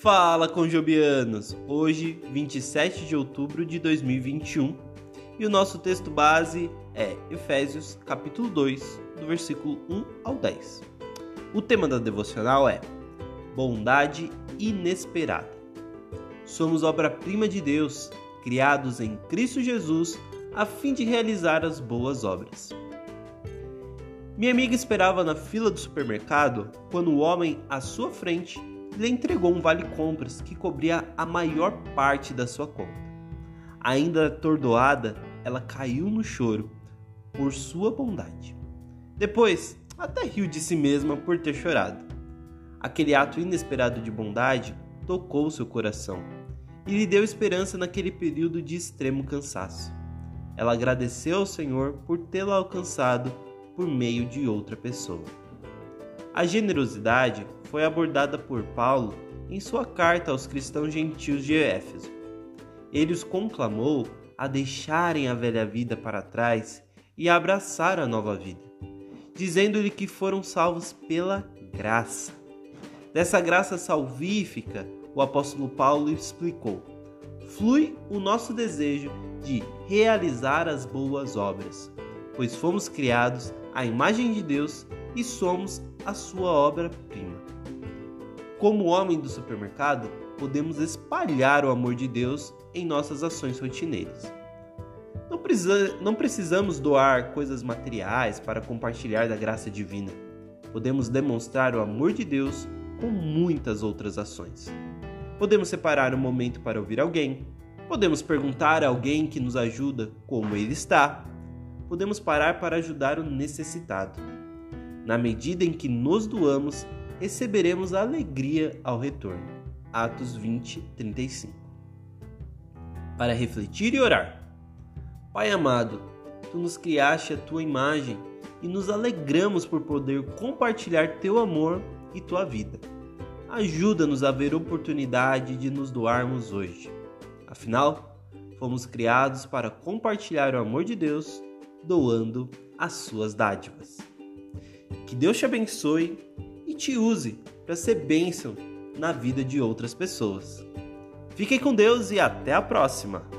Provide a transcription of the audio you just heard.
Fala conjobianos! Hoje, 27 de outubro de 2021, e o nosso texto base é Efésios, capítulo 2, do versículo 1 ao 10. O tema da devocional é Bondade inesperada. Somos obra-prima de Deus, criados em Cristo Jesus, a fim de realizar as boas obras. Minha amiga esperava na fila do supermercado quando o homem à sua frente lhe entregou um vale-compras que cobria a maior parte da sua conta. Ainda atordoada, ela caiu no choro por sua bondade. Depois, até riu de si mesma por ter chorado. Aquele ato inesperado de bondade tocou seu coração e lhe deu esperança naquele período de extremo cansaço. Ela agradeceu ao Senhor por tê-la alcançado por meio de outra pessoa. A generosidade foi abordada por Paulo em sua carta aos cristãos gentios de Éfeso. Ele os conclamou a deixarem a velha vida para trás e abraçar a nova vida, dizendo-lhe que foram salvos pela graça. Dessa graça salvífica, o apóstolo Paulo explicou: flui o nosso desejo de realizar as boas obras, pois fomos criados à imagem de Deus e somos a sua obra-prima. Como homem do supermercado, podemos espalhar o amor de Deus em nossas ações rotineiras. Não, precisa, não precisamos doar coisas materiais para compartilhar da graça divina. Podemos demonstrar o amor de Deus com muitas outras ações. Podemos separar um momento para ouvir alguém. Podemos perguntar a alguém que nos ajuda como ele está podemos parar para ajudar o necessitado. Na medida em que nos doamos, receberemos a alegria ao retorno. Atos 20, 35. Para refletir e orar. Pai amado, tu nos criaste a tua imagem e nos alegramos por poder compartilhar teu amor e tua vida. Ajuda-nos a ver oportunidade de nos doarmos hoje. Afinal, fomos criados para compartilhar o amor de Deus doando as suas dádivas. Que Deus te abençoe e te use para ser bênção na vida de outras pessoas. Fiquem com Deus e até a próxima!